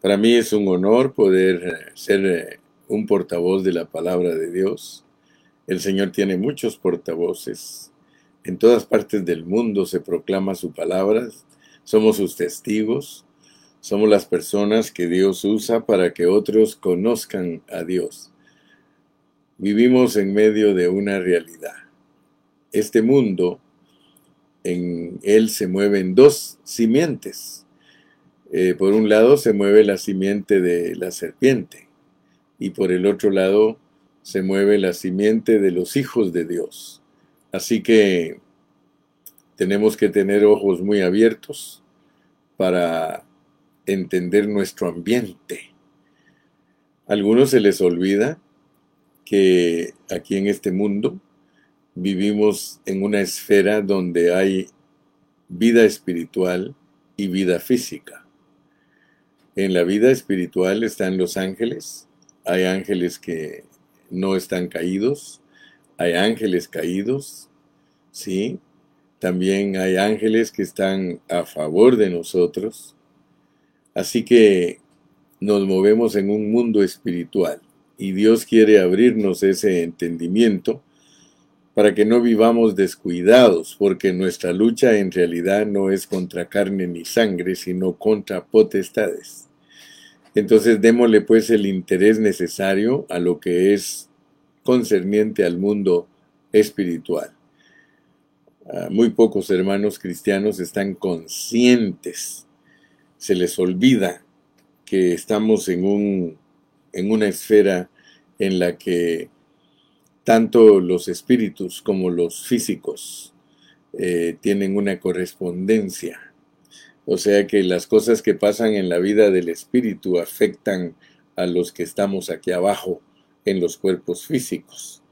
Para mí es un honor poder eh, ser eh, un portavoz de la palabra de Dios. El Señor tiene muchos portavoces. En todas partes del mundo se proclama su palabra. Somos sus testigos. Somos las personas que Dios usa para que otros conozcan a Dios. Vivimos en medio de una realidad. Este mundo, en él se mueven dos simientes eh, por un lado se mueve la simiente de la serpiente y por el otro lado se mueve la simiente de los hijos de Dios. Así que tenemos que tener ojos muy abiertos para entender nuestro ambiente. A algunos se les olvida que aquí en este mundo vivimos en una esfera donde hay vida espiritual y vida física. En la vida espiritual están los ángeles. Hay ángeles que no están caídos. Hay ángeles caídos. ¿Sí? También hay ángeles que están a favor de nosotros. Así que nos movemos en un mundo espiritual y Dios quiere abrirnos ese entendimiento para que no vivamos descuidados, porque nuestra lucha en realidad no es contra carne ni sangre, sino contra potestades. Entonces démosle pues el interés necesario a lo que es concerniente al mundo espiritual. Ah, muy pocos hermanos cristianos están conscientes, se les olvida que estamos en, un, en una esfera en la que tanto los espíritus como los físicos eh, tienen una correspondencia o sea que las cosas que pasan en la vida del espíritu afectan a los que estamos aquí abajo en los cuerpos físicos.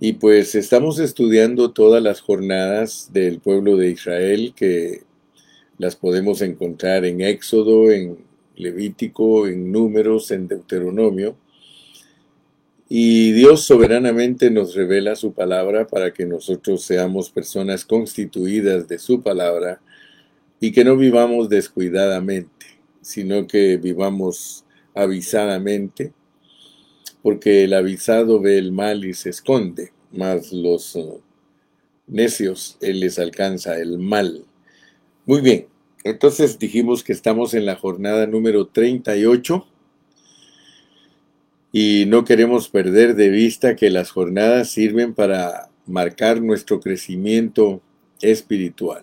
Y pues estamos estudiando todas las jornadas del pueblo de Israel que las podemos encontrar en Éxodo, en Levítico, en Números, en Deuteronomio. Y Dios soberanamente nos revela su palabra para que nosotros seamos personas constituidas de su palabra y que no vivamos descuidadamente, sino que vivamos avisadamente, porque el avisado ve el mal y se esconde, más los uh, necios él les alcanza el mal. Muy bien, entonces dijimos que estamos en la jornada número 38 y no queremos perder de vista que las jornadas sirven para marcar nuestro crecimiento espiritual.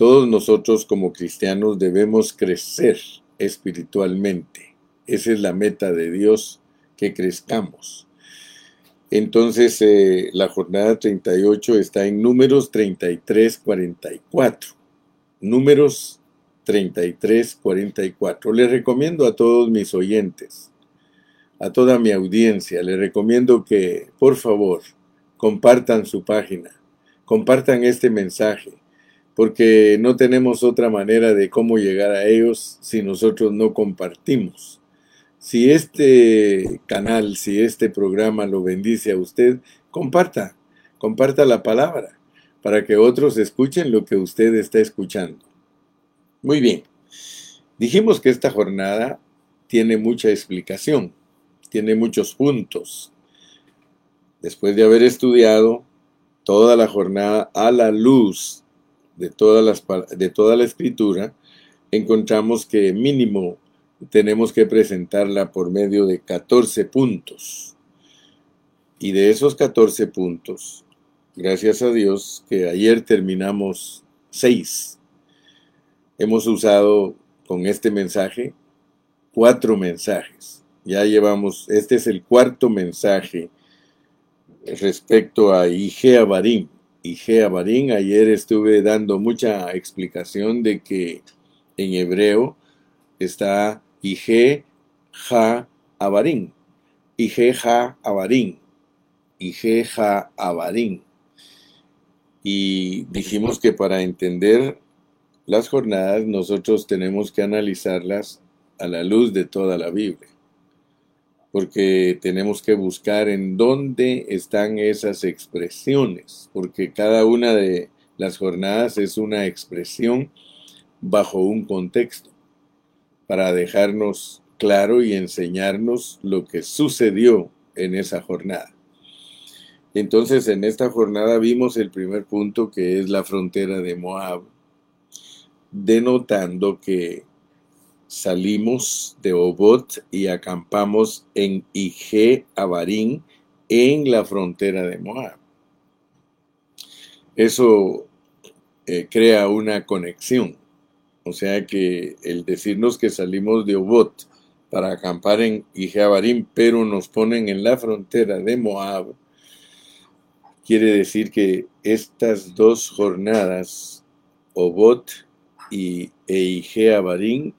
Todos nosotros como cristianos debemos crecer espiritualmente. Esa es la meta de Dios, que crezcamos. Entonces, eh, la jornada 38 está en números 33, 44. Números 33, 44. Le recomiendo a todos mis oyentes, a toda mi audiencia, le recomiendo que, por favor, compartan su página, compartan este mensaje, porque no tenemos otra manera de cómo llegar a ellos si nosotros no compartimos. Si este canal, si este programa lo bendice a usted, comparta, comparta la palabra para que otros escuchen lo que usted está escuchando. Muy bien, dijimos que esta jornada tiene mucha explicación, tiene muchos puntos. Después de haber estudiado toda la jornada a la luz de, todas las, de toda la escritura, encontramos que mínimo tenemos que presentarla por medio de 14 puntos. Y de esos 14 puntos, gracias a Dios que ayer terminamos 6. Hemos usado con este mensaje cuatro mensajes. Ya llevamos, este es el cuarto mensaje respecto a Igea Barim y Barín. Ayer estuve dando mucha explicación de que en hebreo está Ige Ja Abarín. Ige Ja Abarín. Ige Ja Abarín. Y dijimos que para entender las jornadas nosotros tenemos que analizarlas a la luz de toda la Biblia porque tenemos que buscar en dónde están esas expresiones, porque cada una de las jornadas es una expresión bajo un contexto. para dejarnos claro y enseñarnos lo que sucedió en esa jornada. Entonces, en esta jornada vimos el primer punto que es la frontera de Moab, denotando que salimos de Obot y acampamos en Ige Abarín, en la frontera de Moab. Eso eh, crea una conexión. O sea que el decirnos que salimos de Obot para acampar en Ijeabarim, pero nos ponen en la frontera de Moab, quiere decir que estas dos jornadas, Obot y Eijeabarim,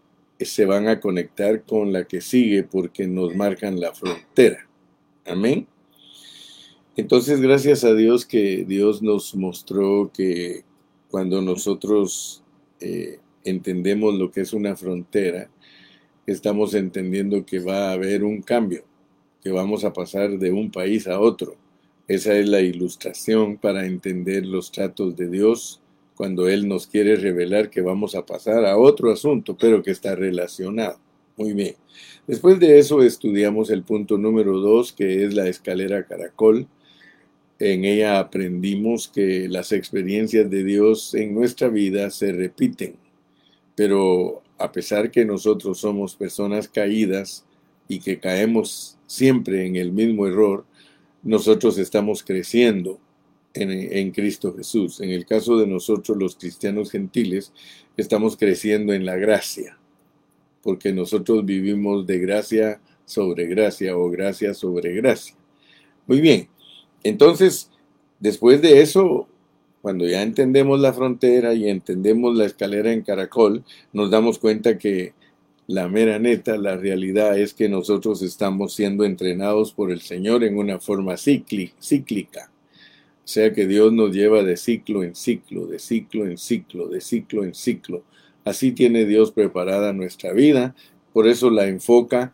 se van a conectar con la que sigue porque nos marcan la frontera. Amén. Entonces, gracias a Dios que Dios nos mostró que cuando nosotros eh, entendemos lo que es una frontera, estamos entendiendo que va a haber un cambio, que vamos a pasar de un país a otro. Esa es la ilustración para entender los tratos de Dios cuando Él nos quiere revelar que vamos a pasar a otro asunto, pero que está relacionado. Muy bien. Después de eso estudiamos el punto número dos, que es la escalera caracol. En ella aprendimos que las experiencias de Dios en nuestra vida se repiten, pero a pesar que nosotros somos personas caídas y que caemos siempre en el mismo error, nosotros estamos creciendo en, Cristo Jesús. En el caso de nosotros los cristianos gentiles, estamos creciendo en la gracia, porque nosotros vivimos de gracia sobre gracia o gracia sobre gracia. Muy bien, entonces, después de eso, cuando ya entendemos la frontera y entendemos la escalera en caracol, nos damos cuenta que la mera neta, la realidad es que nosotros estamos siendo entrenados por el Señor en una forma cíclica. Sea que Dios nos lleva de ciclo en ciclo, de ciclo en ciclo, de ciclo en ciclo. Así tiene Dios preparada nuestra vida, por eso la enfoca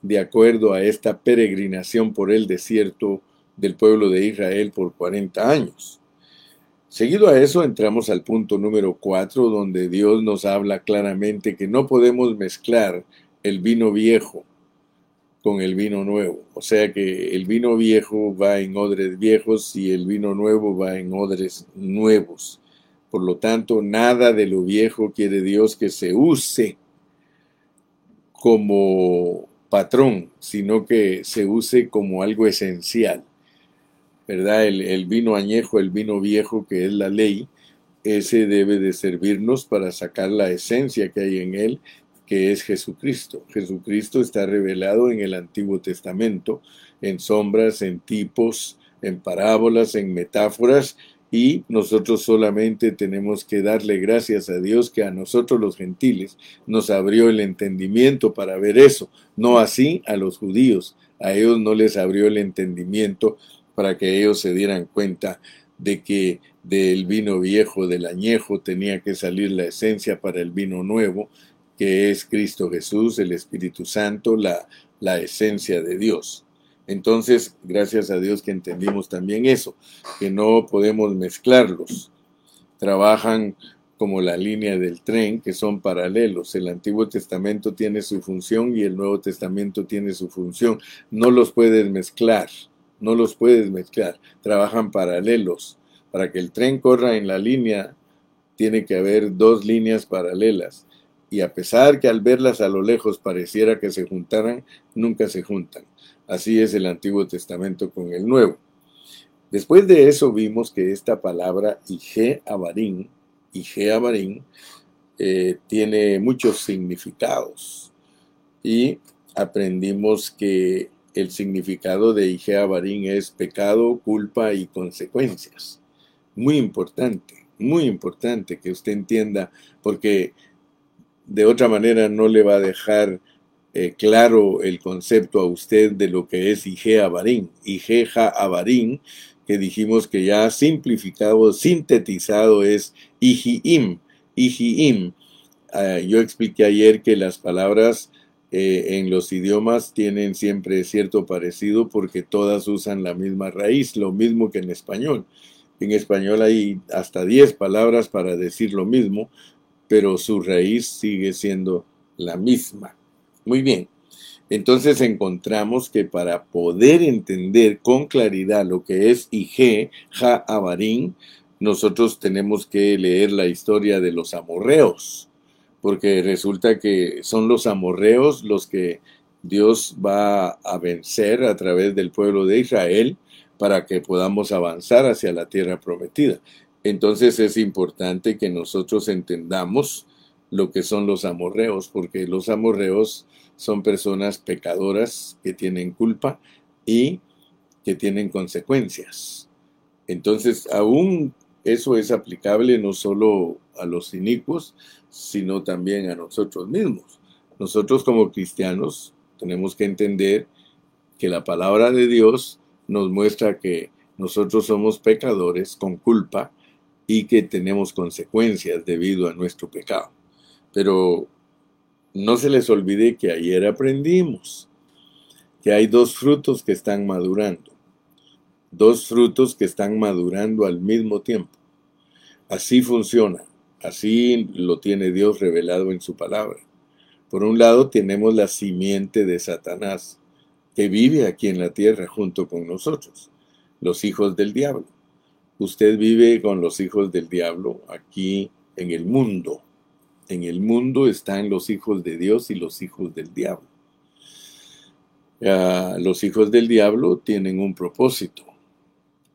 de acuerdo a esta peregrinación por el desierto del pueblo de Israel por 40 años. Seguido a eso entramos al punto número 4, donde Dios nos habla claramente que no podemos mezclar el vino viejo con el vino nuevo. O sea que el vino viejo va en odres viejos y el vino nuevo va en odres nuevos. Por lo tanto, nada de lo viejo quiere Dios que se use como patrón, sino que se use como algo esencial. ¿verdad? El, vino añejo, el vino viejo, que es la ley, ese debe de servirnos para sacar la esencia que hay en él, que es Jesucristo. Jesucristo está revelado en el Antiguo Testamento, en sombras, en tipos, en parábolas, en metáforas, y nosotros solamente tenemos que darle gracias a Dios que a nosotros los gentiles nos abrió el entendimiento para ver eso, no así a los judíos, a ellos no les abrió el entendimiento para que ellos se dieran cuenta de que del vino viejo, del añejo, tenía que salir la esencia para el vino nuevo, que es Cristo Jesús, el Espíritu Santo, la, la esencia de Dios. Entonces, gracias a Dios que entendimos también eso, que no podemos mezclarlos. Trabajan como la línea del tren, que son paralelos. El Antiguo Testamento tiene su función y el Nuevo Testamento tiene su función. No los puedes mezclar no los puedes mezclar, trabajan paralelos. Para que el tren corra en la línea, tiene que haber dos líneas paralelas. Y a pesar que al verlas a lo lejos pareciera que se juntaran, nunca se juntan. Así es el Antiguo Testamento con el Nuevo. Después de eso vimos que esta palabra Ige Abarín, Ige Abarín, eh, tiene muchos significados. Y aprendimos que el significado de Igea Barín es pecado, culpa y consecuencias. Muy importante, muy importante que usted entienda, porque de otra manera no le va a dejar eh, claro el concepto a usted de lo que es Igea Barín. Igeja Abarín, que dijimos que ya simplificado, sintetizado es Ijiim. Ijiim. Ah, yo expliqué ayer que las palabras eh, en los idiomas tienen siempre cierto parecido porque todas usan la misma raíz, lo mismo que en español. En español hay hasta 10 palabras para decir lo mismo, pero su raíz sigue siendo la misma. Muy bien. Entonces encontramos que para poder entender con claridad lo que es Ige, Ja Abarín, nosotros tenemos que leer la historia de los amorreos, porque resulta que son los amorreos los que Dios va a vencer a través del pueblo de Israel para que podamos avanzar hacia la tierra prometida. Entonces es importante que nosotros entendamos lo que son los amorreos, porque los amorreos son personas pecadoras que tienen culpa y que tienen consecuencias. Entonces, aún eso es aplicable no solo a los inicuos, sino también a nosotros mismos. Nosotros como cristianos tenemos que entender que la palabra de Dios nos muestra que nosotros somos pecadores con culpa y que tenemos consecuencias debido a nuestro pecado. Pero no se les olvide que ayer aprendimos que hay dos frutos que están madurando. Dos frutos que están madurando al mismo tiempo. Así funciona. Así lo tiene Dios revelado en su palabra. Por un lado tenemos la simiente de Satanás, que vive aquí en la tierra junto con nosotros, los hijos del diablo. Usted vive con los hijos del diablo aquí en el mundo. En el mundo están los hijos de Dios y los hijos del diablo. Ah, los hijos del diablo tienen un propósito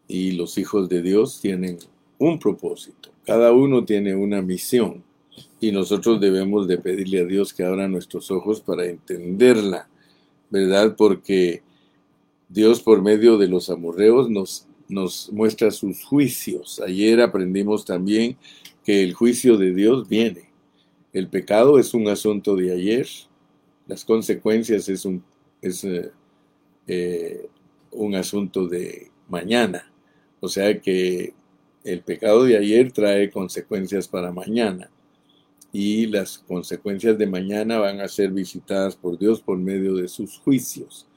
y los hijos de Dios tienen un propósito. Cada uno tiene una misión y nosotros debemos de pedirle a Dios que abra nuestros ojos para entenderla, ¿verdad? Porque Dios por medio de los amorreos nos, nos muestra sus juicios. Ayer aprendimos también que el juicio de Dios viene el pecado es un asunto de ayer, las consecuencias es un, es, eh, eh, un asunto de mañana. O sea que el pecado de ayer trae consecuencias para mañana y las consecuencias de mañana van a ser visitadas por Dios por medio de sus juicios.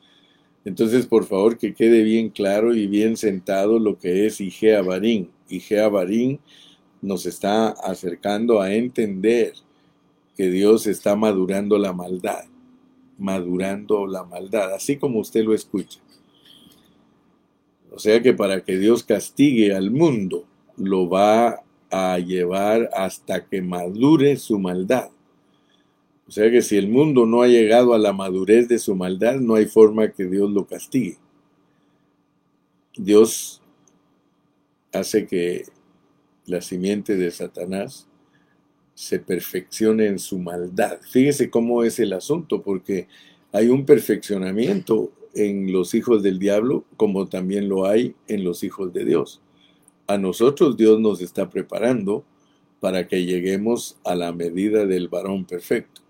Entonces, por favor, que quede bien claro y bien sentado lo que es Igea Barín. Igea Barín nos está acercando a entender que Dios está madurando la maldad, madurando la maldad, así como usted lo escucha. O sea que para que Dios castigue al mundo, lo va a llevar hasta que madure su maldad. O sea que si el mundo no ha llegado a la madurez de su maldad, no hay forma que Dios lo castigue. Dios hace que la simiente de Satanás se perfeccione en su maldad. Fíjese cómo es el asunto, porque hay un perfeccionamiento en los hijos del diablo, como también lo hay en los hijos de Dios. A nosotros Dios nos está preparando para que lleguemos a la medida del varón perfecto.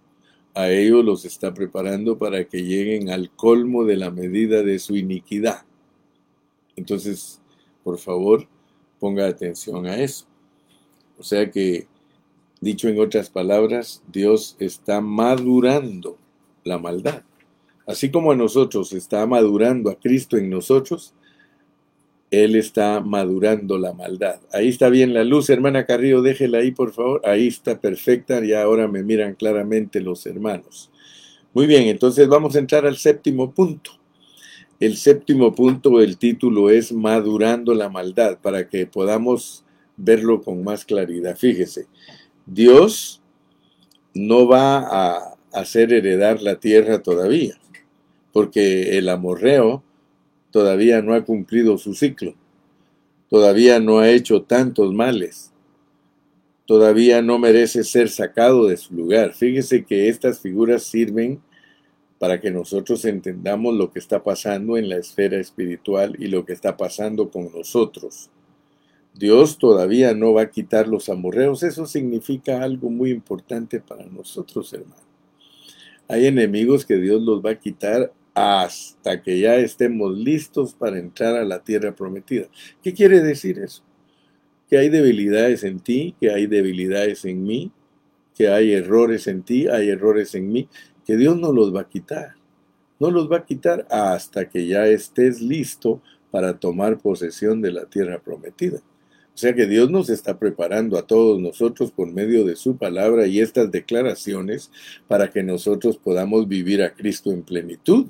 A ellos los está preparando para que lleguen al colmo de la medida de su iniquidad. Entonces, por favor, ponga atención a eso. O sea que Dicho en otras palabras, Dios está madurando la maldad. Así como a nosotros está madurando a Cristo en nosotros, Él está madurando la maldad. Ahí está bien la luz, hermana Carrillo, déjela ahí, por favor. Ahí está perfecta, ya ahora me miran claramente los hermanos. Muy bien, entonces vamos a entrar al séptimo punto. El séptimo punto, el título es Madurando la maldad, para que podamos verlo con más claridad. Fíjese, Dios no va a hacer heredar la tierra todavía, porque el amorreo todavía no ha cumplido su ciclo, todavía no ha hecho tantos males, todavía no merece ser sacado de su lugar. Fíjese que estas figuras sirven para que nosotros entendamos lo que está pasando en la esfera espiritual y lo que está pasando con nosotros. Dios todavía no va a quitar los amorreos. Eso significa algo muy importante para nosotros, hermanos. Hay enemigos que Dios los va a quitar hasta que ya estemos listos para entrar a la tierra prometida. ¿Qué quiere decir eso? Que hay debilidades en ti, que hay debilidades en mí, que hay errores en ti, hay errores en mí, que Dios no los va a quitar. No los va a quitar hasta que ya estés listo para tomar posesión de la tierra prometida. O sea que Dios nos está preparando a todos nosotros por medio de su palabra y estas declaraciones para que nosotros podamos vivir a Cristo en plenitud.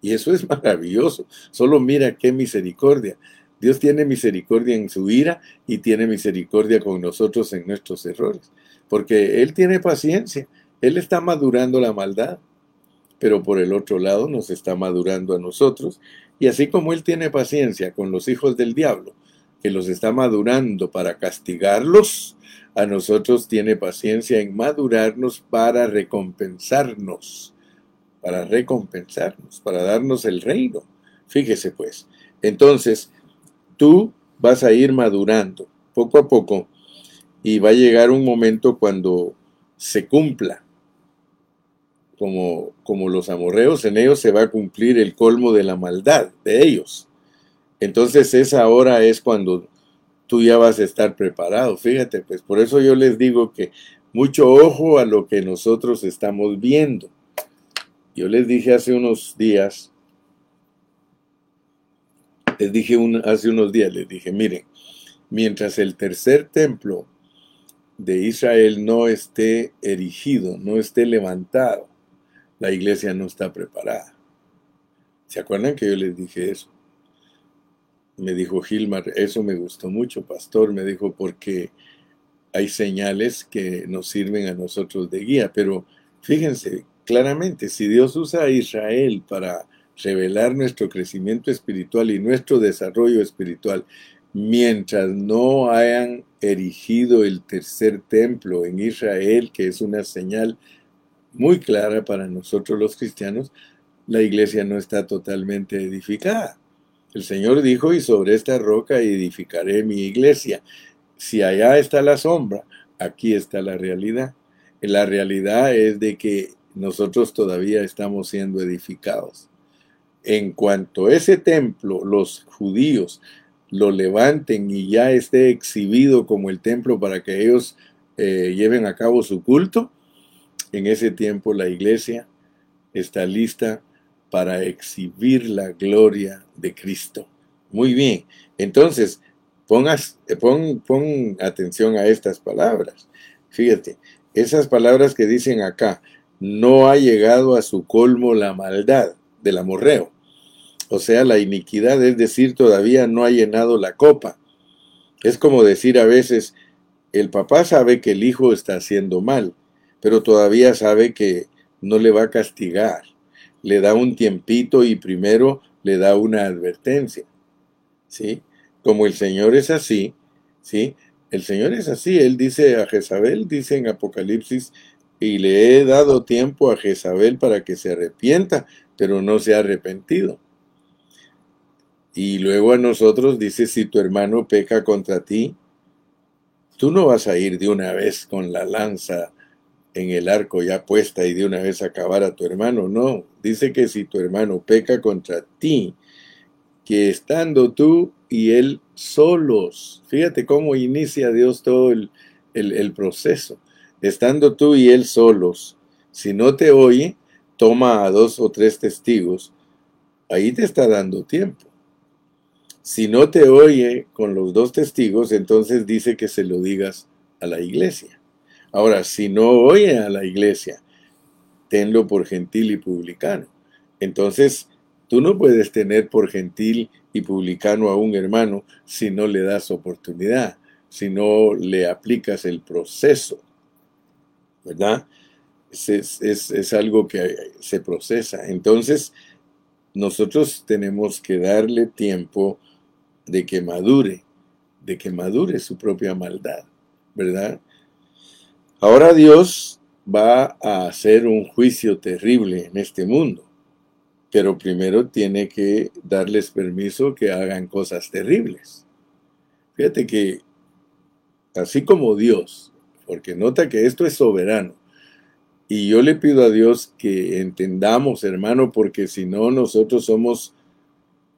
Y eso es maravilloso. Solo mira qué misericordia. Dios tiene misericordia en su ira y tiene misericordia con nosotros en nuestros errores. Porque Él tiene paciencia. Él está madurando la maldad. Pero por el otro lado nos está madurando a nosotros. Y así como Él tiene paciencia con los hijos del diablo, que los está madurando para castigarlos, a nosotros tiene paciencia en madurarnos para recompensarnos, para recompensarnos, para darnos el reino. Fíjese pues, entonces tú vas a ir madurando poco a poco y va a llegar un momento cuando se cumpla. Como, como los amorreos, en ellos se va a cumplir el colmo de la maldad de ellos. Entonces esa hora es cuando tú ya vas a estar preparado. Fíjate, pues por eso yo les digo que mucho ojo a lo que nosotros estamos viendo. Yo les dije hace unos días, les dije hace unos días, les dije, miren, mientras el tercer templo de Israel no esté erigido, no esté levantado, la iglesia no está preparada. ¿Se acuerdan que yo les dije eso? me dijo Gilmar, eso me gustó mucho, pastor, me dijo, porque hay señales que nos sirven a nosotros de guía, pero fíjense, claramente, si Dios usa a Israel para revelar nuestro crecimiento espiritual y nuestro desarrollo espiritual, mientras no hayan erigido el tercer templo en Israel, que es una señal muy clara para nosotros los cristianos, la iglesia no está totalmente edificada. El Señor dijo, y sobre esta roca edificaré mi iglesia. Si allá está la sombra, aquí está la realidad. La realidad es de que nosotros todavía estamos siendo edificados. En cuanto ese templo, los judíos lo levanten y ya esté exhibido como el templo para que ellos eh, lleven a cabo su culto, en ese tiempo la iglesia está lista para exhibir la gloria de Cristo. Muy bien, entonces pongas, pon, pon atención a estas palabras. Fíjate, esas palabras que dicen acá, no ha llegado a su colmo la maldad del amorreo. O sea, la iniquidad, es decir, todavía no ha llenado la copa. Es como decir a veces, el papá sabe que el hijo está haciendo mal, pero todavía sabe que no le va a castigar le da un tiempito y primero le da una advertencia. ¿Sí? Como el Señor es así, ¿sí? El Señor es así, Él dice a Jezabel, dice en Apocalipsis, y le he dado tiempo a Jezabel para que se arrepienta, pero no se ha arrepentido. Y luego a nosotros dice, si tu hermano peca contra ti, tú no vas a ir de una vez con la lanza en el arco ya puesta y de una vez acabar a tu hermano. No, dice que si tu hermano peca contra ti, que estando tú y él solos, fíjate cómo inicia Dios todo el, el proceso, estando tú y él solos, si no te oye, toma a dos o tres testigos, ahí te está dando tiempo. Si no te oye con los dos testigos, entonces dice que se lo digas a la iglesia. Ahora, si no oye a la iglesia, tenlo por gentil y publicano. Entonces, tú no puedes tener por gentil y publicano a un hermano si no le das oportunidad, si no le aplicas el proceso, ¿verdad? Es, es, algo que se procesa. Entonces, nosotros tenemos que darle tiempo de que madure, de que madure su propia maldad, ¿verdad? Ahora Dios va a hacer un juicio terrible en este mundo, pero primero tiene que darles permiso que hagan cosas terribles. Fíjate que así como Dios, porque nota que esto es soberano, y yo le pido a Dios que entendamos, hermano, porque si no nosotros somos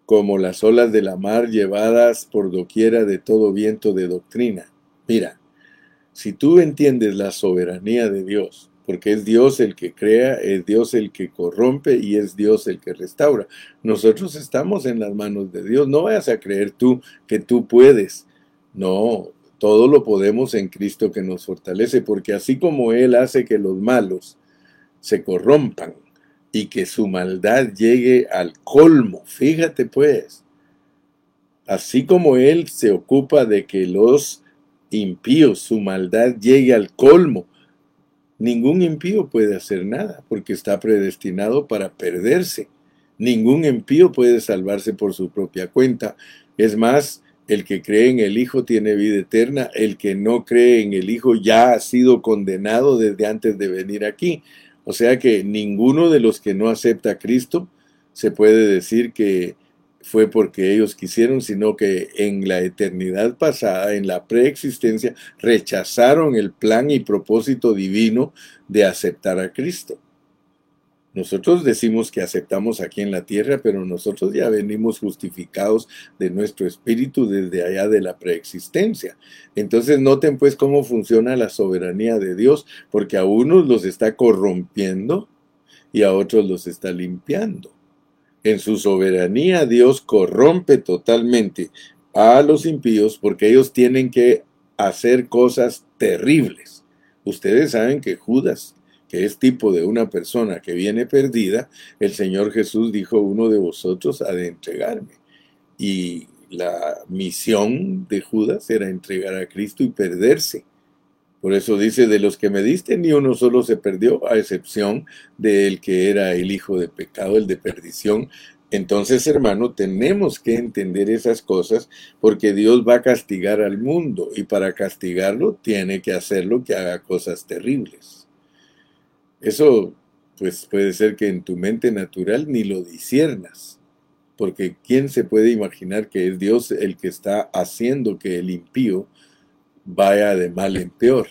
como las olas de la mar llevadas por doquiera de todo viento de doctrina. Mira, si tú entiendes la soberanía de Dios, porque es Dios el que crea, es Dios el que corrompe y es Dios el que restaura. Nosotros estamos en las manos de Dios. No vayas a creer tú que tú puedes. No, todo lo podemos en Cristo que nos fortalece, porque así como Él hace que los malos se corrompan y que su maldad llegue al colmo, fíjate pues, así como Él se ocupa de que los impíos, su maldad llegue al colmo, ningún impío puede hacer nada, porque está predestinado para perderse. Ningún impío puede salvarse por su propia cuenta. Es más, el que cree en el Hijo tiene vida eterna, el que no cree en el Hijo ya ha sido condenado desde antes de venir aquí. O sea que ninguno de los que no acepta a Cristo se puede decir que fue porque ellos quisieron, sino que en la eternidad pasada, en la preexistencia, rechazaron el plan y propósito divino de aceptar a Cristo. Nosotros decimos que aceptamos aquí en la tierra, pero nosotros ya venimos justificados de nuestro espíritu desde allá de la preexistencia. Entonces noten pues cómo funciona la soberanía de Dios, porque a unos los está corrompiendo y a otros los está limpiando. En su soberanía Dios corrompe totalmente a los impíos porque ellos tienen que hacer cosas terribles. Ustedes saben que Judas que es tipo de una persona que viene perdida, el Señor Jesús dijo, uno de vosotros ha de entregarme. Y la misión de Judas era entregar a Cristo y perderse. Por eso dice, de los que me diste, ni uno solo se perdió, a excepción del que era el hijo de pecado, el de perdición. Entonces, hermano, tenemos que entender esas cosas porque Dios va a castigar al mundo y para castigarlo tiene que hacerlo que haga cosas terribles. Eso pues puede ser que en tu mente natural ni lo disiernas, porque ¿quién se puede imaginar que es Dios el que está haciendo que el impío vaya de mal en peor?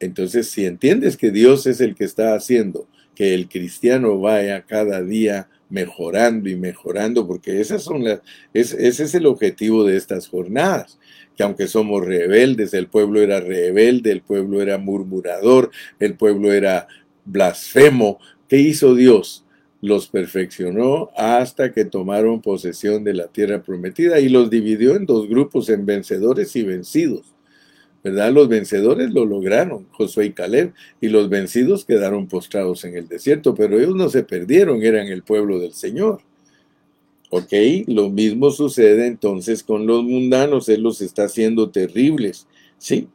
Entonces, si entiendes que Dios es el que está haciendo que el cristiano vaya cada día mejorando y mejorando, porque esas son las, ese es el objetivo de estas jornadas, que aunque somos rebeldes, el pueblo era rebelde, el pueblo era murmurador, el pueblo era blasfemo. ¿Qué hizo Dios? Los perfeccionó hasta que tomaron posesión de la tierra prometida y los dividió en dos grupos, en vencedores y vencidos. ¿Verdad? Los vencedores lo lograron, Josué y Caleb, y los vencidos quedaron postrados en el desierto, pero ellos no se perdieron, eran el pueblo del Señor. ¿Ok? Lo mismo sucede entonces con los mundanos, Él los está haciendo terribles. Sí,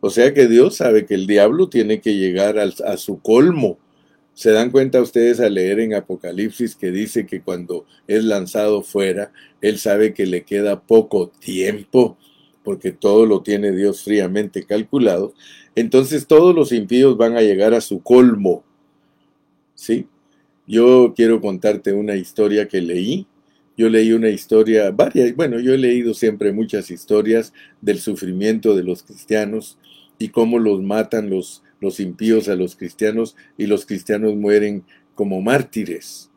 o sea que Dios sabe que el diablo tiene que llegar a su colmo. Se dan cuenta ustedes al leer en Apocalipsis que dice que cuando es lanzado fuera, él sabe que le queda poco tiempo, porque todo lo tiene Dios fríamente calculado. Entonces todos los impíos van a llegar a su colmo. ¿Sí? Yo quiero contarte una historia que leí yo leí una historia, varias, bueno, yo he leído siempre muchas historias del sufrimiento de los cristianos y cómo los matan los, los impíos a los cristianos y los cristianos mueren como mártires.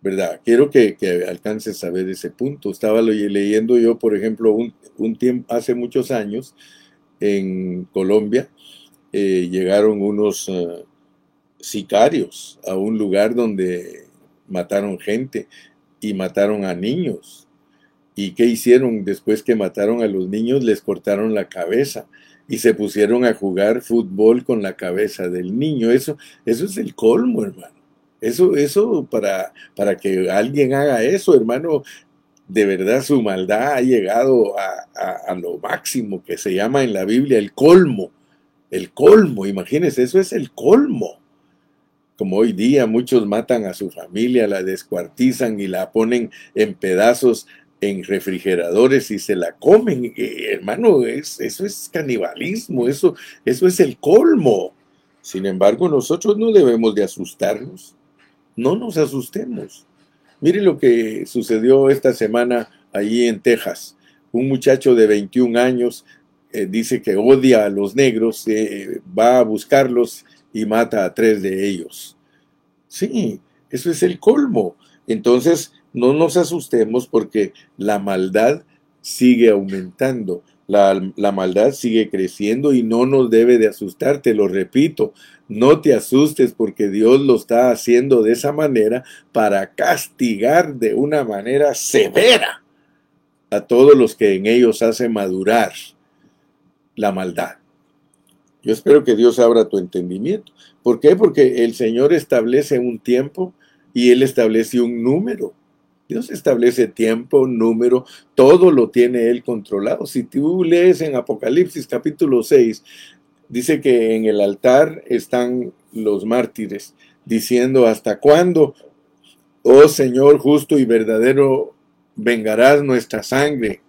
¿Verdad? Quiero que, alcances a ver ese punto. Estaba leyendo yo, por ejemplo, un, tiempo, hace muchos años, en Colombia, eh, llegaron unos eh, sicarios a un lugar donde mataron gente y mataron a niños. ¿Y qué hicieron después que mataron a los niños? Les cortaron la cabeza y se pusieron a jugar fútbol con la cabeza del niño. Eso, eso es el colmo, hermano. Eso, eso para, para que alguien haga eso, hermano, de verdad su maldad ha llegado a, lo máximo que se llama en la Biblia el colmo. El colmo, imagínense, eso es el colmo. Como hoy día muchos matan a su familia, la descuartizan y la ponen en pedazos en refrigeradores y se la comen. Hermano, es, eso es canibalismo, eso, eso es el colmo. Sin embargo, nosotros no debemos de asustarnos. No nos asustemos. Mire lo que sucedió esta semana allí en Texas. Un muchacho de 21 años eh, dice que odia a los negros, eh, va a buscarlos y mata a tres de ellos. Sí, eso es el colmo. Entonces, no nos asustemos porque la maldad sigue aumentando, la, maldad sigue creciendo y no nos debe de asustar, te lo repito, no te asustes porque Dios lo está haciendo de esa manera para castigar de una manera severa a todos los que en ellos hace madurar la maldad. Yo espero que Dios abra tu entendimiento. ¿Por qué? Porque el Señor establece un tiempo y Él establece un número. Dios establece tiempo, número, todo lo tiene Él controlado. Si tú lees en Apocalipsis capítulo 6, dice que en el altar están los mártires diciendo, ¿hasta cuándo, oh Señor justo y verdadero, vengarás nuestra sangre?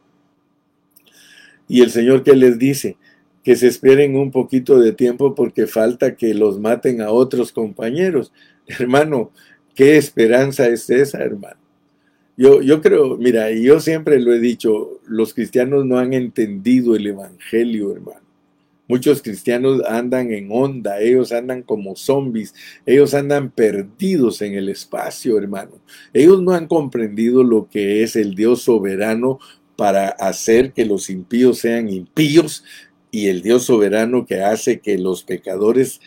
Y el Señor que les dice, que se esperen un poquito de tiempo porque falta que los maten a otros compañeros. Hermano, ¿qué esperanza es esa, hermano? Yo, yo creo, mira, yo siempre lo he dicho, los cristianos no han entendido el Evangelio, hermano. Muchos cristianos andan en onda, ellos andan como zombies, ellos andan perdidos en el espacio, hermano. Ellos no han comprendido lo que es el Dios soberano para hacer que los impíos sean impíos y el Dios soberano que hace que los pecadores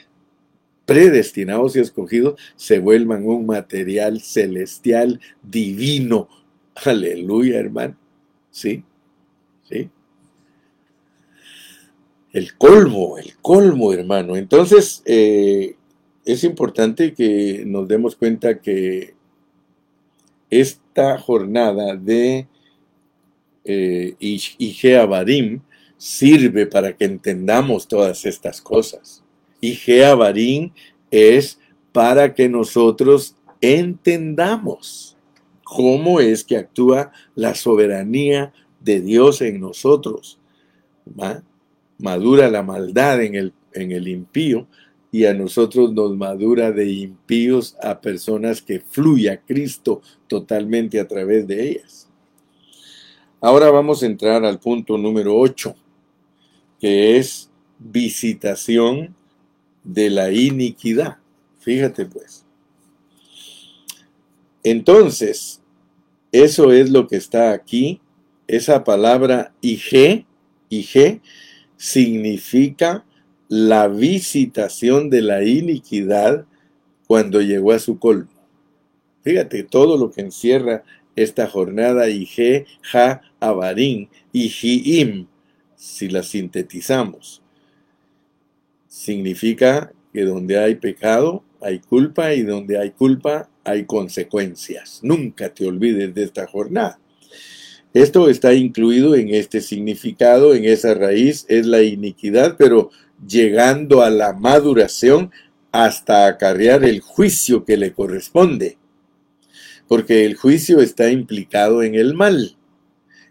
predestinados y escogidos se vuelvan un material celestial divino. Aleluya, hermano. Sí, sí. El colmo, el colmo, hermano. Entonces, eh, es importante que nos demos cuenta que esta jornada de eh, Barim sirve para que entendamos todas estas cosas y Jeabarín es para que nosotros entendamos cómo es que actúa la soberanía de Dios en nosotros. Madura la maldad en el, en el impío y a nosotros nos madura de impíos a personas que fluya Cristo totalmente a través de ellas. Ahora vamos a entrar al punto número 8, que es visitación de la iniquidad. Fíjate pues. Entonces, eso es lo que está aquí. Esa palabra IG, IG, significa la visitación de la iniquidad cuando llegó a su colmo. Fíjate todo lo que encierra esta jornada IG, Ja, Abarín Jiim, si la sintetizamos significa que donde hay pecado hay culpa y donde hay culpa hay consecuencias. Nunca te olvides de esta jornada. Esto está incluido en este significado, en esa raíz, es la iniquidad, pero llegando a la maduración hasta acarrear el juicio que le corresponde. Porque el juicio está implicado en el mal.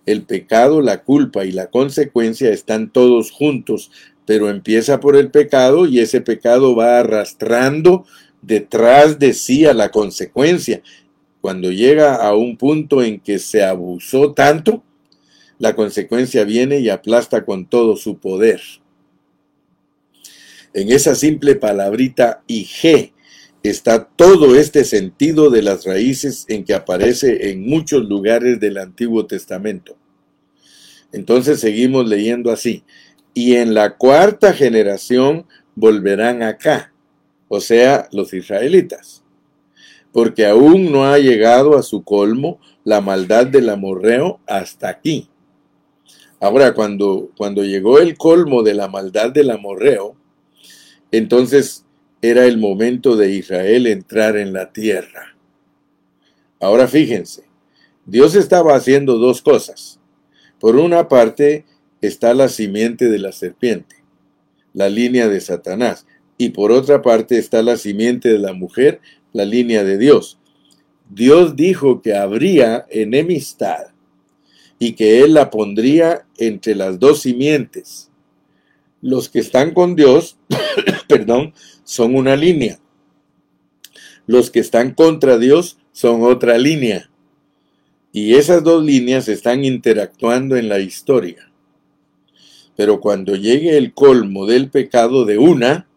El pecado, la culpa y la consecuencia están todos juntos pero empieza por el pecado y ese pecado va arrastrando detrás de sí a la consecuencia. Cuando llega a un punto en que se abusó tanto, la consecuencia viene y aplasta con todo su poder. En esa simple palabrita IG está todo este sentido de las raíces en que aparece en muchos lugares del Antiguo Testamento. Entonces seguimos leyendo así y en la cuarta generación volverán acá, o sea, los israelitas, porque aún no ha llegado a su colmo la maldad del amorreo hasta aquí. Ahora, cuando, cuando llegó el colmo de la maldad del amorreo, entonces era el momento de Israel entrar en la tierra. Ahora fíjense, Dios estaba haciendo dos cosas. Por una parte, está la simiente de la serpiente, la línea de Satanás, y por otra parte está la simiente de la mujer, la línea de Dios. Dios dijo que habría enemistad y que Él la pondría entre las dos simientes. Los que están con Dios, perdón, son una línea. Los que están contra Dios son otra línea. Y esas dos líneas están interactuando en la historia. Pero cuando llegue el colmo del pecado de una,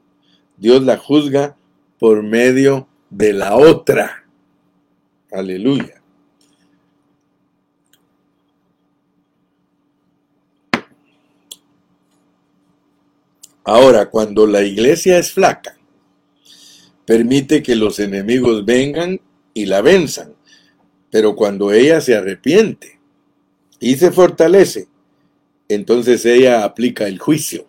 Dios la juzga por medio de la otra. Aleluya. Ahora, cuando la iglesia es flaca, permite que los enemigos vengan y la venzan. Pero cuando ella se arrepiente y se fortalece, entonces ella aplica el juicio.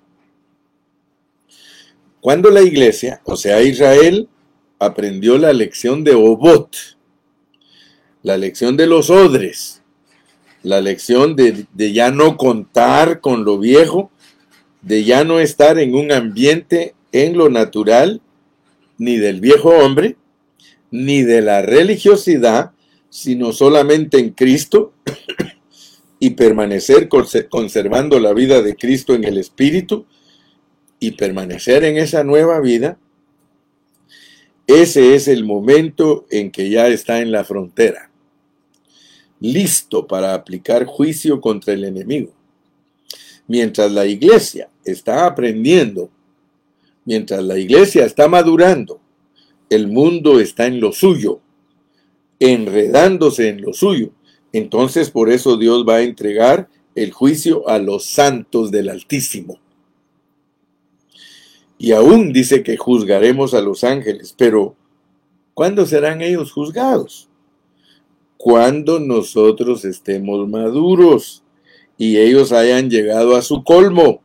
Cuando la iglesia, o sea Israel, aprendió la lección de Obot, la lección de los odres, la lección de, de, ya no contar con lo viejo, de ya no estar en un ambiente en lo natural, ni del viejo hombre, ni de la religiosidad, sino solamente en Cristo y permanecer conservando la vida de Cristo en el Espíritu y permanecer en esa nueva vida, ese es el momento en que ya está en la frontera, listo para aplicar juicio contra el enemigo. Mientras la iglesia está aprendiendo, mientras la iglesia está madurando, el mundo está en lo suyo, enredándose en lo suyo. Entonces por eso Dios va a entregar el juicio a los santos del Altísimo. Y aún dice que juzgaremos a los ángeles, pero ¿cuándo serán ellos juzgados? Cuando nosotros estemos maduros y ellos hayan llegado a su colmo.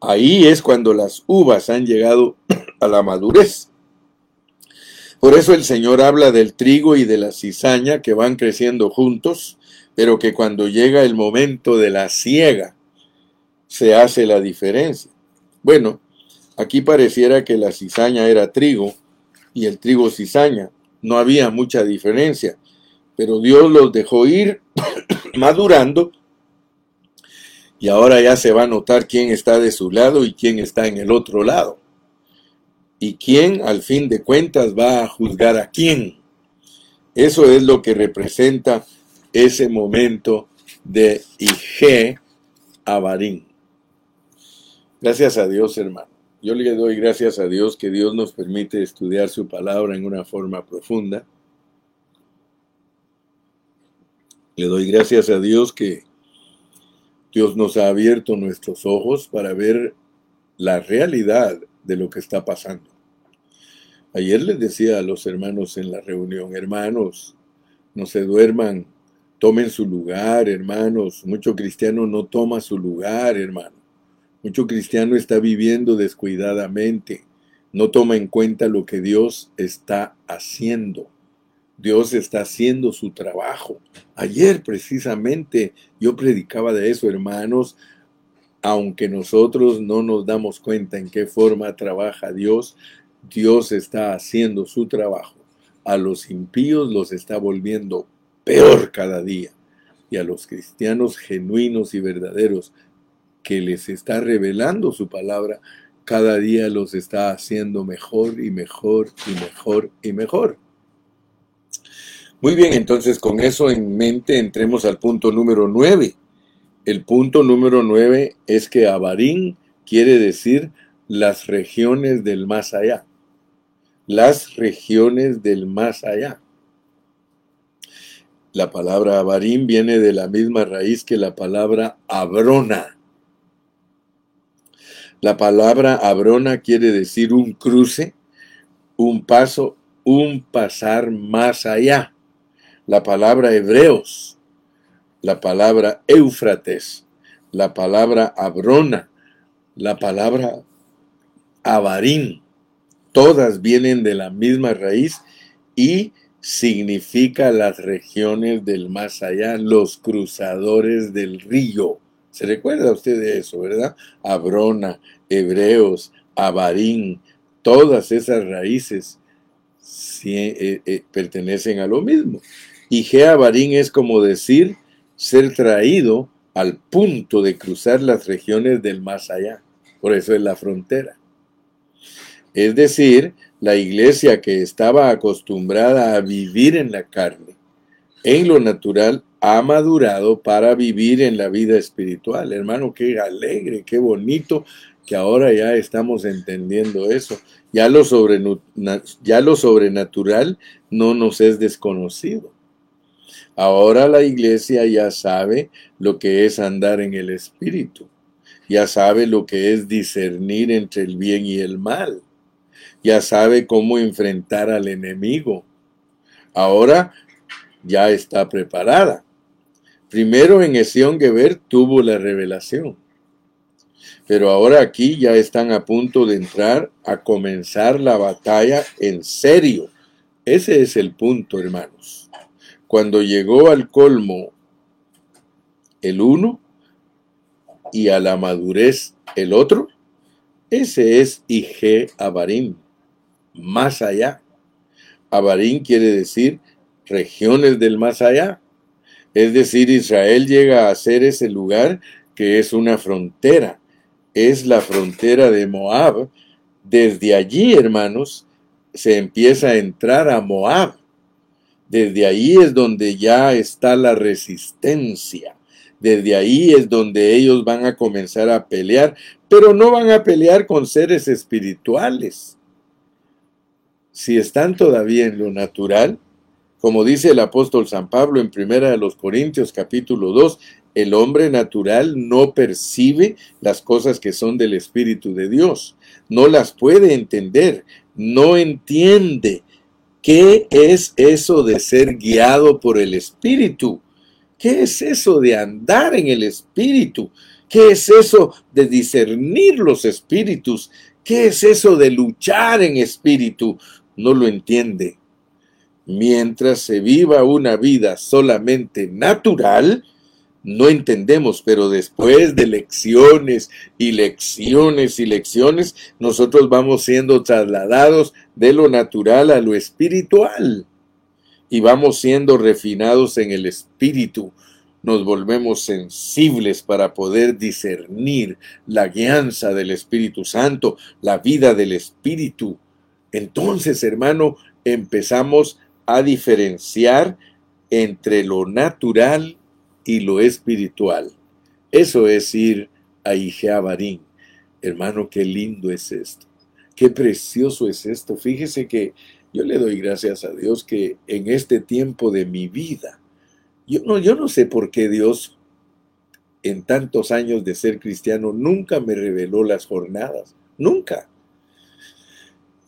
Ahí es cuando las uvas han llegado a la madurez. Por eso el Señor habla del trigo y de la cizaña que van creciendo juntos, pero que cuando llega el momento de la siega, se hace la diferencia. Bueno, aquí pareciera que la cizaña era trigo y el trigo cizaña. No había mucha diferencia, pero Dios los dejó ir madurando y ahora ya se va a notar quién está de su lado y quién está en el otro lado y quién al fin de cuentas va a juzgar a quién. Eso es lo que representa ese momento de Ige Abarín. Gracias a Dios, hermano. Yo le doy gracias a Dios que Dios nos permite estudiar su palabra en una forma profunda. Le doy gracias a Dios que Dios nos ha abierto nuestros ojos para ver la realidad de lo que está pasando. Ayer les decía a los hermanos en la reunión, hermanos, no se duerman, tomen su lugar, hermanos. Mucho cristiano no toma su lugar, hermano. Mucho cristiano está viviendo descuidadamente, no toma en cuenta lo que Dios está haciendo. Dios está haciendo su trabajo. Ayer precisamente yo predicaba de eso, hermanos, aunque nosotros no nos damos cuenta en qué forma trabaja Dios, Dios está haciendo su trabajo. A los impíos los está volviendo peor cada día. Y a los cristianos genuinos y verdaderos que les está revelando su palabra, cada día los está haciendo mejor y mejor y mejor y mejor. Muy bien, entonces con eso en mente entremos al punto número 9 el punto número nueve es que Abarín quiere decir las regiones del más allá. Las regiones del más allá. La palabra Abarín viene de la misma raíz que la palabra Abrona. La palabra Abrona quiere decir un cruce, un paso, un pasar más allá. La palabra Hebreos la palabra Éufrates, la palabra Abrona, la palabra Abarín, todas vienen de la misma raíz y significa las regiones del más allá, los cruzadores del río. ¿Se recuerda usted de eso, verdad? Abrona, Hebreos, Abarín, todas esas raíces eh, eh, pertenecen a lo mismo. Y Abarín es como decir ser traído al punto de cruzar las regiones del más allá. Por eso es la frontera. Es decir, la iglesia que estaba acostumbrada a vivir en la carne, en lo natural, ha madurado para vivir en la vida espiritual. Hermano, qué alegre, qué bonito que ahora ya estamos entendiendo eso. Ya lo, ya lo sobrenatural no nos es desconocido. Ahora la iglesia ya sabe lo que es andar en el Espíritu, ya sabe lo que es discernir entre el bien y el mal, ya sabe cómo enfrentar al enemigo. Ahora ya está preparada. Primero en Esión Geber tuvo la revelación. Pero ahora aquí ya están a punto de entrar a comenzar la batalla en serio. Ese es el punto, hermanos. Cuando llegó al colmo el uno y a la madurez el otro, ese es Ige Abarim, más allá. Abarim quiere decir regiones del más allá. Es decir, Israel llega a ser ese lugar que es una frontera, es la frontera de Moab. Desde allí, hermanos, se empieza a entrar a Moab. Desde ahí es donde ya está la resistencia. Desde ahí es donde ellos van a comenzar a pelear, pero no van a pelear con seres espirituales. Si están todavía en lo natural, como dice el apóstol San Pablo en Primera de los Corintios capítulo 2, el hombre natural no percibe las cosas que son del Espíritu de Dios, no las puede entender, no entiende qué es eso de ser guiado por el Espíritu. ¿Qué es eso de andar en el Espíritu? ¿Qué es eso de discernir los espíritus? ¿Qué es eso de luchar en espíritu? No lo entiende. Mientras se viva una vida solamente natural, no entendemos, pero después de lecciones y lecciones y lecciones, nosotros vamos siendo trasladados de lo natural a lo espiritual y vamos siendo refinados en el espíritu. Nos volvemos sensibles para poder discernir la guianza del Espíritu Santo, la vida del Espíritu. Entonces, hermano, empezamos a diferenciar entre lo natural y lo espiritual. Eso es ir a Ijeabarín. Hermano, qué lindo es esto. Qué precioso es esto. Fíjese que yo le doy gracias a Dios que en este tiempo de mi vida, yo no, yo no sé por qué Dios en tantos años de ser cristiano nunca me reveló las jornadas. Nunca.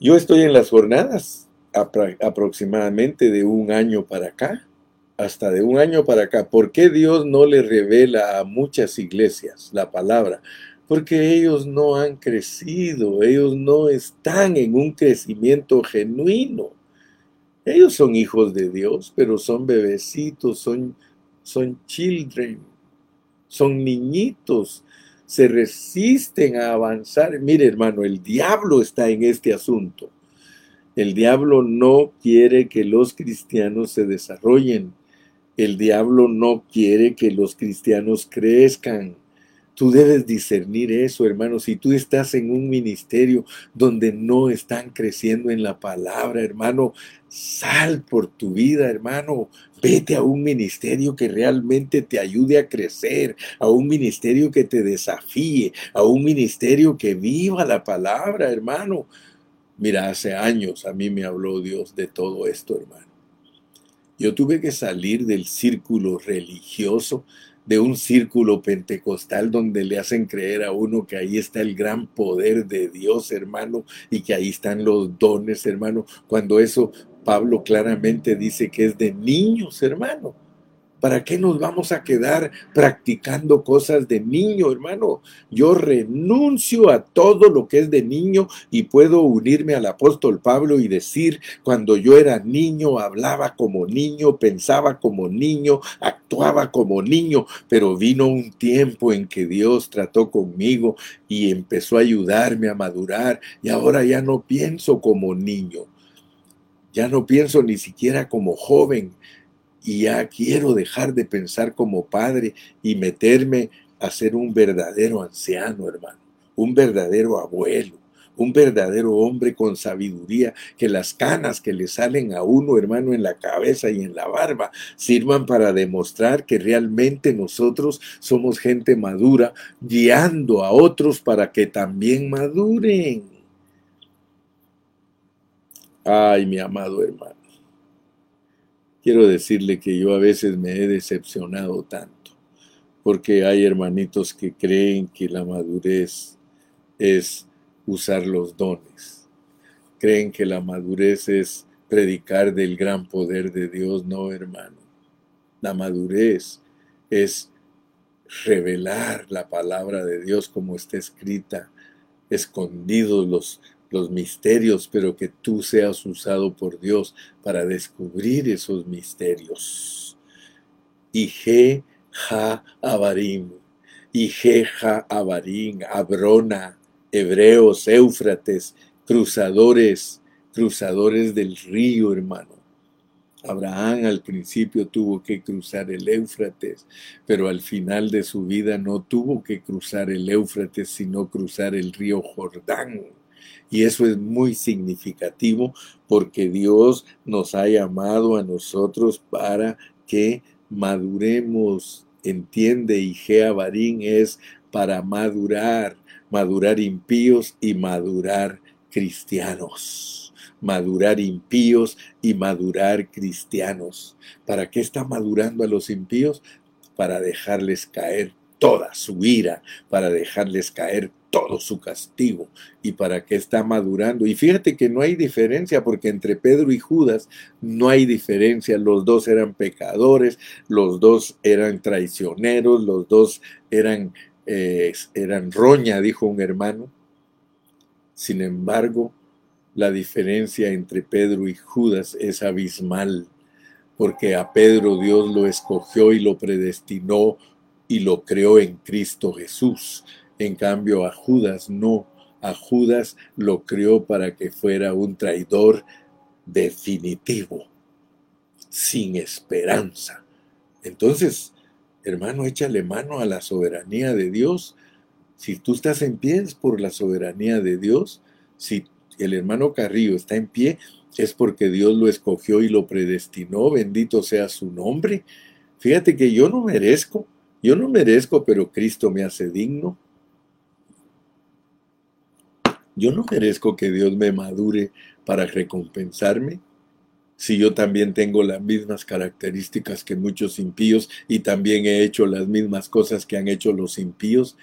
Yo estoy en las jornadas aproximadamente de un año para acá, hasta de un año para acá. ¿Por qué Dios no le revela a muchas iglesias la palabra? porque ellos no han crecido, ellos no están en un crecimiento genuino. Ellos son hijos de Dios, pero son bebecitos, son, son children, son niñitos, se resisten a avanzar. Mire hermano, el diablo está en este asunto. El diablo no quiere que los cristianos se desarrollen. El diablo no quiere que los cristianos crezcan. Tú debes discernir eso, hermano. Si tú estás en un ministerio donde no están creciendo en la palabra, hermano, sal por tu vida, hermano. Vete a un ministerio que realmente te ayude a crecer, a un ministerio que te desafíe, a un ministerio que viva la palabra, hermano. Mira, hace años a mí me habló Dios de todo esto, hermano. Yo tuve que salir del círculo religioso de un círculo pentecostal donde le hacen creer a uno que ahí está el gran poder de Dios, hermano, y que ahí están los dones, hermano, cuando eso Pablo claramente dice que es de niños, hermano. ¿Para qué nos vamos a quedar practicando cosas de niño, hermano? Yo renuncio a todo lo que es de niño y puedo unirme al apóstol Pablo y decir, cuando yo era niño, hablaba como niño, pensaba como niño, actuaba como niño, pero vino un tiempo en que Dios trató conmigo y empezó a ayudarme a madurar y ahora ya no pienso como niño. Ya no pienso ni siquiera como joven, y ya quiero dejar de pensar como padre y meterme a ser un verdadero anciano, hermano, un verdadero abuelo, un verdadero hombre con sabiduría, que las canas que le salen a uno, hermano, en la cabeza y en la barba, sirvan para demostrar que realmente nosotros somos gente madura, guiando a otros para que también maduren. Ay, mi amado hermano quiero decirle que yo a veces me he decepcionado tanto, porque hay hermanitos que creen que la madurez es usar los dones, creen que la madurez es predicar del gran poder de Dios, no hermano. La madurez es revelar la palabra de Dios como está escrita, escondidos los, los misterios, pero que tú seas usado por Dios para descubrir esos misterios. Y Je Abarim, y Je Abarim, Abrona, hebreos, Éufrates, cruzadores, cruzadores del río, hermano. Abraham al principio tuvo que cruzar el Éufrates, pero al final de su vida no tuvo que cruzar el Éufrates, sino cruzar el río Jordán. Y eso es muy significativo porque Dios nos ha llamado a nosotros para que maduremos. Entiende, y Jeabarín es para madurar, madurar impíos y madurar cristianos. Madurar impíos y madurar cristianos. ¿Para qué está madurando a los impíos? Para dejarles caer toda su ira, para dejarles caer todo su castigo y para qué está madurando. Y fíjate que no hay diferencia porque entre Pedro y Judas no hay diferencia. Los dos eran pecadores, los dos eran traicioneros, los dos eran, eran roña, dijo un hermano. Sin embargo, la diferencia entre Pedro y Judas es abismal, porque a Pedro Dios lo escogió y lo predestinó y lo creó en Cristo Jesús. En cambio, a Judas no. A Judas lo creó para que fuera un traidor definitivo, sin esperanza. Entonces, hermano, échale mano a la soberanía de Dios si tú estás en pie es por la soberanía de Dios. Si el hermano Carrillo está en pie es porque Dios lo escogió y lo predestinó. Bendito sea su nombre. Fíjate que yo no merezco, yo no merezco, pero Cristo me hace digno. Yo no merezco que Dios me madure para recompensarme. Si yo también tengo las mismas características que muchos impíos y también he hecho las mismas cosas que han hecho los impíos,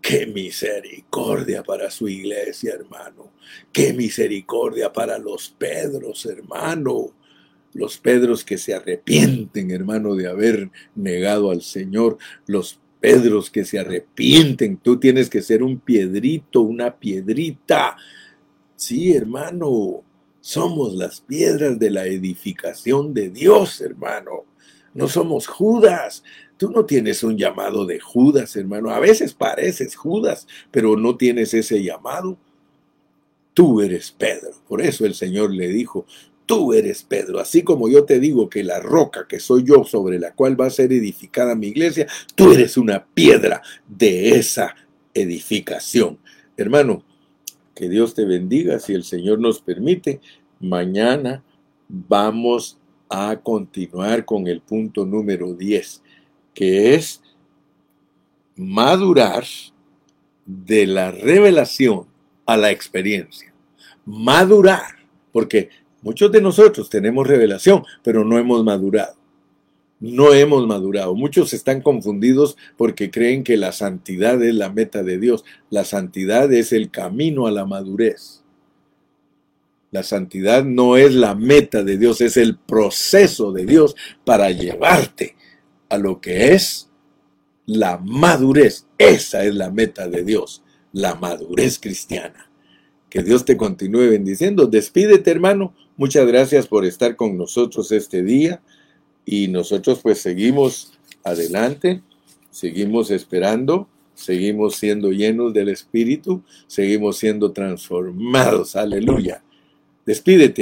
Qué misericordia para su iglesia, hermano. Qué misericordia para los Pedros, hermano. Los Pedros que se arrepienten, hermano, de haber negado al Señor. Los Pedros que se arrepienten. Tú tienes que ser un piedrito, una piedrita. Sí, hermano. Somos las piedras de la edificación de Dios, hermano. No somos Judas. Tú no tienes un llamado de Judas, hermano. A veces pareces Judas, pero no tienes ese llamado. Tú eres Pedro. Por eso el Señor le dijo, tú eres Pedro. Así como yo te digo que la roca que soy yo sobre la cual va a ser edificada mi iglesia, tú eres una piedra de esa edificación. Hermano, que Dios te bendiga si el Señor nos permite. Mañana vamos a continuar con el punto número 10 que es madurar de la revelación a la experiencia. Madurar, porque muchos de nosotros tenemos revelación, pero no hemos madurado. No hemos madurado. Muchos están confundidos porque creen que la santidad es la meta de Dios. La santidad es el camino a la madurez. La santidad no es la meta de Dios, es el proceso de Dios para llevarte a lo que es la madurez. Esa es la meta de Dios, la madurez cristiana. Que Dios te continúe bendiciendo. Despídete, hermano. Muchas gracias por estar con nosotros este día. Y nosotros pues seguimos adelante, seguimos esperando, seguimos siendo llenos del Espíritu, seguimos siendo transformados. Aleluya. Despídete.